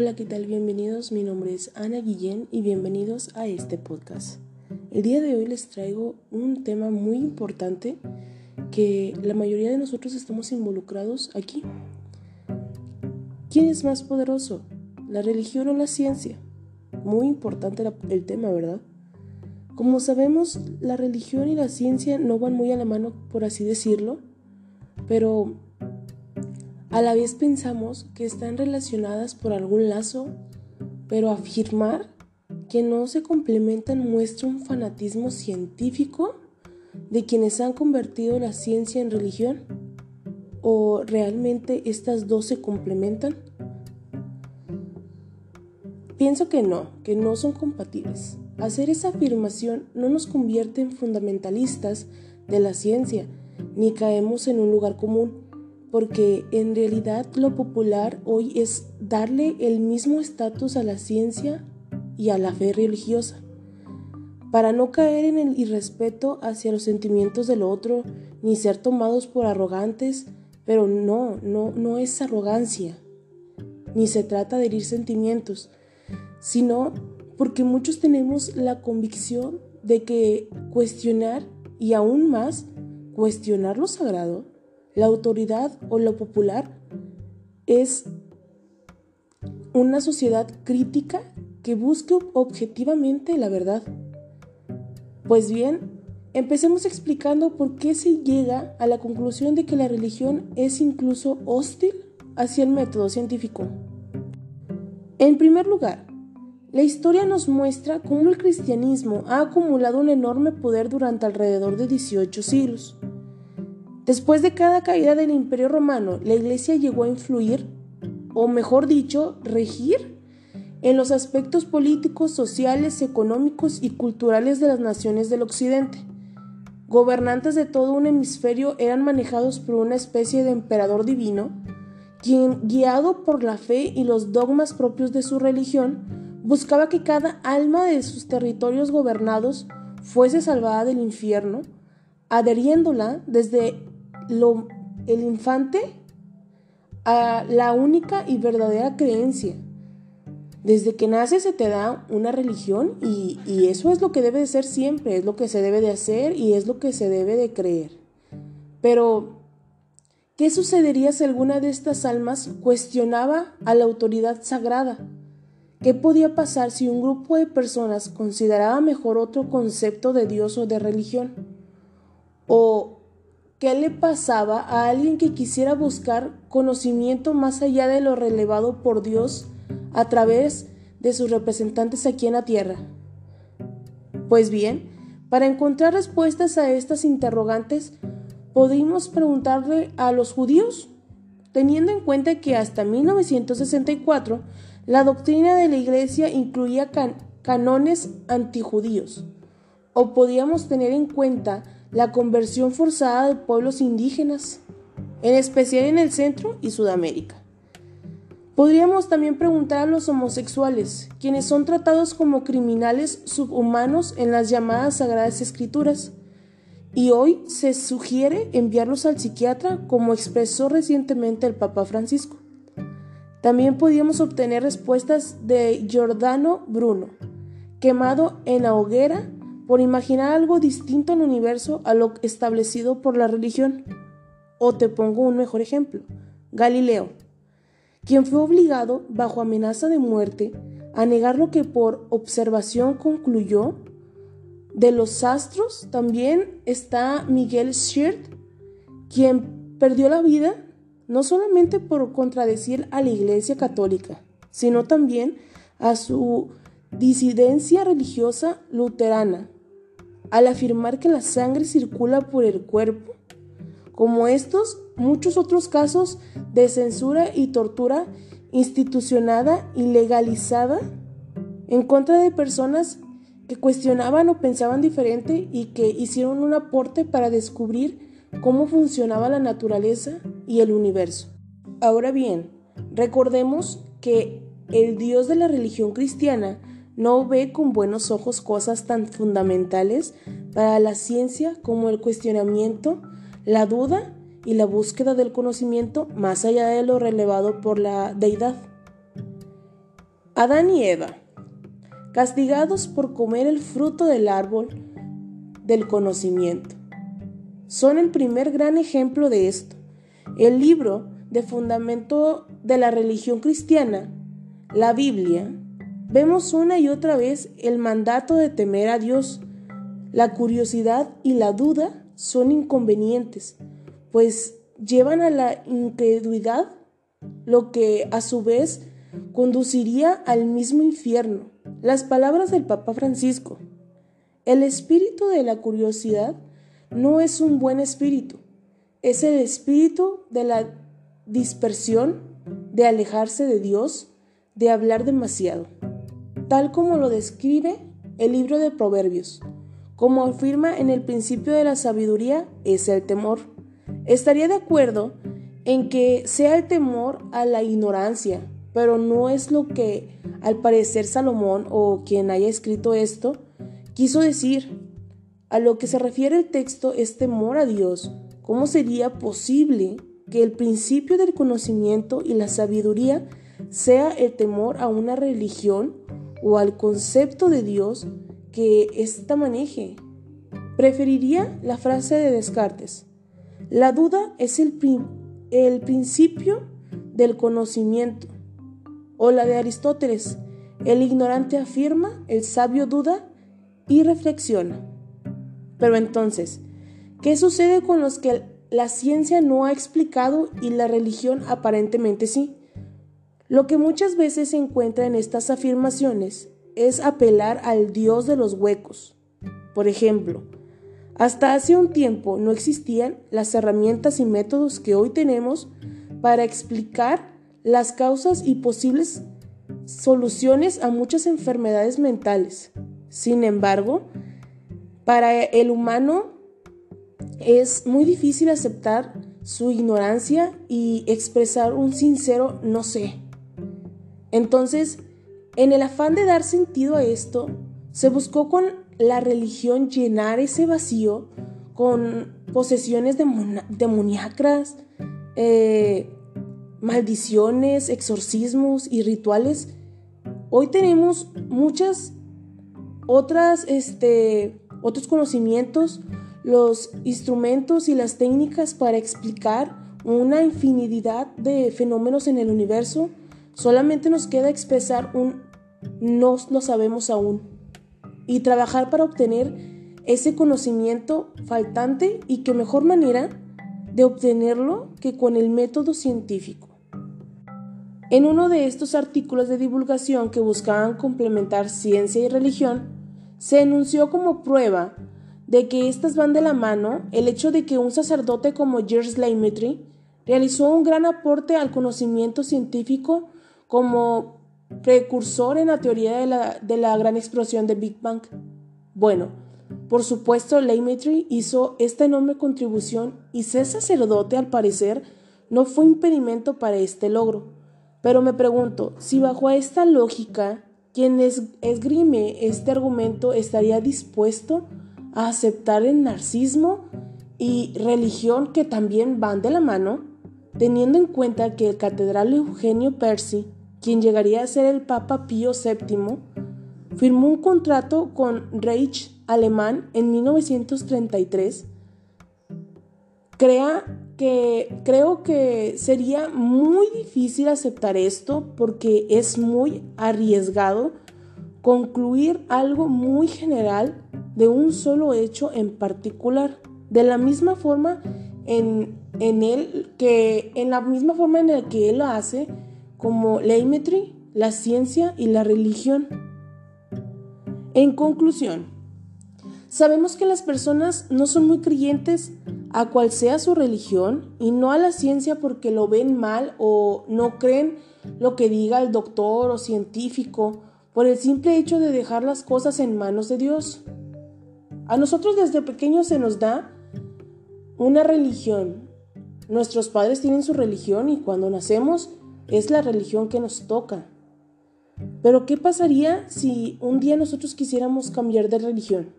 Hola, ¿qué tal? Bienvenidos. Mi nombre es Ana Guillén y bienvenidos a este podcast. El día de hoy les traigo un tema muy importante que la mayoría de nosotros estamos involucrados aquí. ¿Quién es más poderoso? ¿La religión o la ciencia? Muy importante el tema, ¿verdad? Como sabemos, la religión y la ciencia no van muy a la mano, por así decirlo, pero a la vez pensamos que están relacionadas por algún lazo, pero afirmar que no se complementan muestra un fanatismo científico de quienes han convertido la ciencia en religión. ¿O realmente estas dos se complementan? Pienso que no, que no son compatibles. Hacer esa afirmación no nos convierte en fundamentalistas de la ciencia, ni caemos en un lugar común porque en realidad lo popular hoy es darle el mismo estatus a la ciencia y a la fe religiosa, para no caer en el irrespeto hacia los sentimientos del otro, ni ser tomados por arrogantes, pero no, no, no es arrogancia, ni se trata de herir sentimientos, sino porque muchos tenemos la convicción de que cuestionar y aún más cuestionar lo sagrado la autoridad o lo popular es una sociedad crítica que busque objetivamente la verdad. Pues bien, empecemos explicando por qué se llega a la conclusión de que la religión es incluso hostil hacia el método científico. En primer lugar, la historia nos muestra cómo el cristianismo ha acumulado un enorme poder durante alrededor de 18 siglos. Después de cada caída del Imperio Romano, la Iglesia llegó a influir, o mejor dicho, regir, en los aspectos políticos, sociales, económicos y culturales de las naciones del Occidente. Gobernantes de todo un hemisferio eran manejados por una especie de emperador divino, quien, guiado por la fe y los dogmas propios de su religión, buscaba que cada alma de sus territorios gobernados fuese salvada del infierno, adheriéndola desde el infante a la única y verdadera creencia. Desde que nace se te da una religión y, y, eso es lo que debe de ser siempre, es lo que se debe de hacer y es lo que se debe de creer. Pero, ¿qué sucedería si alguna de estas almas cuestionaba a la autoridad sagrada? ¿Qué podía pasar si un grupo de personas consideraba mejor otro concepto de Dios o de religión? ¿O ¿Qué le pasaba a alguien que quisiera buscar conocimiento más allá de lo relevado por Dios a través de sus representantes aquí en la tierra? Pues bien, para encontrar respuestas a estas interrogantes, podemos preguntarle a los judíos, teniendo en cuenta que hasta 1964 la doctrina de la Iglesia incluía canones antijudíos, o podíamos tener en cuenta la conversión forzada de pueblos indígenas, en especial en el Centro y Sudamérica. Podríamos también preguntar a los homosexuales, quienes son tratados como criminales subhumanos en las llamadas Sagradas Escrituras, y hoy se sugiere enviarlos al psiquiatra como expresó recientemente el Papa Francisco. También podríamos obtener respuestas de Giordano Bruno, quemado en la hoguera por imaginar algo distinto al universo a lo establecido por la religión. O te pongo un mejor ejemplo, Galileo, quien fue obligado, bajo amenaza de muerte, a negar lo que por observación concluyó. De los astros también está Miguel Schirt, quien perdió la vida no solamente por contradecir a la Iglesia Católica, sino también a su disidencia religiosa luterana, al afirmar que la sangre circula por el cuerpo. Como estos, muchos otros casos de censura y tortura institucionada y legalizada en contra de personas que cuestionaban o pensaban diferente y que hicieron un aporte para descubrir cómo funcionaba la naturaleza y el universo. Ahora bien, recordemos que el Dios de la religión cristiana no ve con buenos ojos cosas tan fundamentales para la ciencia como el cuestionamiento, la duda y la búsqueda del conocimiento más allá de lo relevado por la deidad. Adán y Eva, castigados por comer el fruto del árbol del conocimiento, son el primer gran ejemplo de esto. El libro de fundamento de la religión cristiana, la Biblia, vemos una y otra vez el mandato de temer a Dios. La curiosidad y la duda son inconvenientes, pues llevan a la incredulidad, lo que a su vez conduciría al mismo infierno. Las palabras del Papa Francisco. El espíritu de la curiosidad no es un buen espíritu, es el espíritu de la dispersión, de alejarse de Dios, de hablar demasiado, tal como lo describe el libro de Proverbios. Como afirma en el principio de la sabiduría, es el temor. Estaría de acuerdo en que sea el temor a la ignorancia, pero no es lo que al parecer Salomón o quien haya escrito esto quiso decir. A lo que se refiere el texto es temor a Dios. ¿Cómo sería posible que el principio del conocimiento y la sabiduría sea el temor a una religión o al concepto de Dios que ésta maneje? Preferiría la frase de Descartes. La duda es el, el principio del conocimiento o la de Aristóteles. El ignorante afirma, el sabio duda y reflexiona. Pero entonces, ¿qué sucede con los que la ciencia no ha explicado y la religión aparentemente sí? Lo que muchas veces se encuentra en estas afirmaciones es apelar al Dios de los huecos. Por ejemplo, hasta hace un tiempo no existían las herramientas y métodos que hoy tenemos para explicar las causas y posibles soluciones a muchas enfermedades mentales. Sin embargo, para el humano es muy difícil aceptar su ignorancia y expresar un sincero no sé. Entonces, en el afán de dar sentido a esto, se buscó con la religión llenar ese vacío con posesiones demoníacras, eh, maldiciones, exorcismos y rituales, hoy tenemos muchas otras, este, otros conocimientos, los instrumentos y las técnicas para explicar una infinidad de fenómenos en el universo. Solamente nos queda expresar un no lo sabemos aún y trabajar para obtener ese conocimiento faltante y qué mejor manera de obtenerlo que con el método científico. En uno de estos artículos de divulgación que buscaban complementar ciencia y religión, se enunció como prueba de que éstas van de la mano el hecho de que un sacerdote como George Laymetry realizó un gran aporte al conocimiento científico como precursor en la teoría de la, de la gran explosión de Big Bang. Bueno, por supuesto, Laymetry hizo esta enorme contribución y ser sacerdote, al parecer, no fue impedimento para este logro. Pero me pregunto, si bajo esta lógica, quien esgrime este argumento estaría dispuesto a aceptar el narcismo y religión que también van de la mano, teniendo en cuenta que el catedral Eugenio Percy, quien llegaría a ser el Papa Pío VII, firmó un contrato con Reich alemán en 1933, crea que creo que sería muy difícil aceptar esto porque es muy arriesgado concluir algo muy general de un solo hecho en particular. De la misma forma en, en que en la misma forma en la que él lo hace como Leimetry, la ciencia y la religión. En conclusión, sabemos que las personas no son muy creyentes a cual sea su religión y no a la ciencia porque lo ven mal o no creen lo que diga el doctor o científico por el simple hecho de dejar las cosas en manos de Dios. A nosotros desde pequeños se nos da una religión. Nuestros padres tienen su religión y cuando nacemos es la religión que nos toca. Pero ¿qué pasaría si un día nosotros quisiéramos cambiar de religión?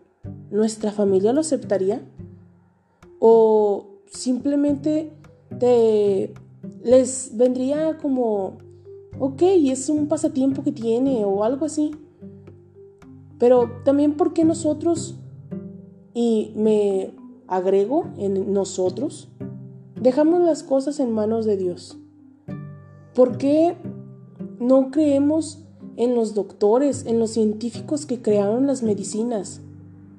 ¿Nuestra familia lo aceptaría? o simplemente te les vendría como ok, es un pasatiempo que tiene o algo así. Pero también porque nosotros, y me agrego en nosotros, dejamos las cosas en manos de Dios. ¿Por qué no creemos en los doctores, en los científicos que crearon las medicinas?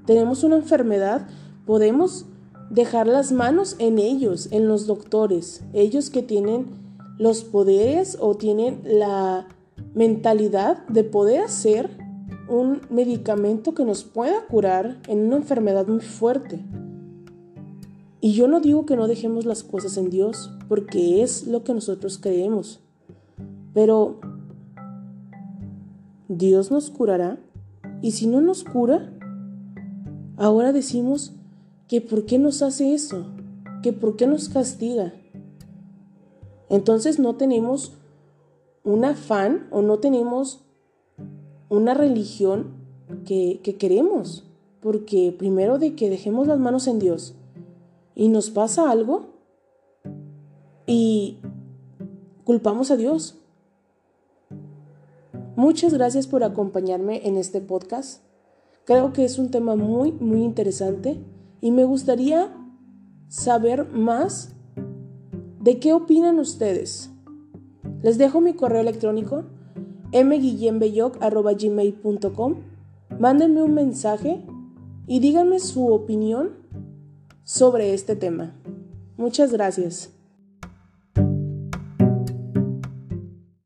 Tenemos una enfermedad, podemos dejar las manos en ellos, en los doctores, ellos que tienen los poderes o tienen la mentalidad de poder hacer un medicamento que nos pueda curar en una enfermedad muy fuerte. Y yo no digo que no dejemos las cosas en Dios, porque es lo que nosotros creemos. Pero Dios nos curará. Y si no nos cura, ahora decimos que por qué nos hace eso, que por qué nos castiga. Entonces no tenemos un afán o no tenemos una religión que, que queremos. Porque primero de que dejemos las manos en Dios y nos pasa algo y culpamos a Dios. Muchas gracias por acompañarme en este podcast. Creo que es un tema muy, muy interesante y me gustaría saber más de qué opinan ustedes. Les dejo mi correo electrónico mguillembeyoc.gmail.com Mándenme un mensaje y díganme su opinión sobre este tema. Muchas gracias.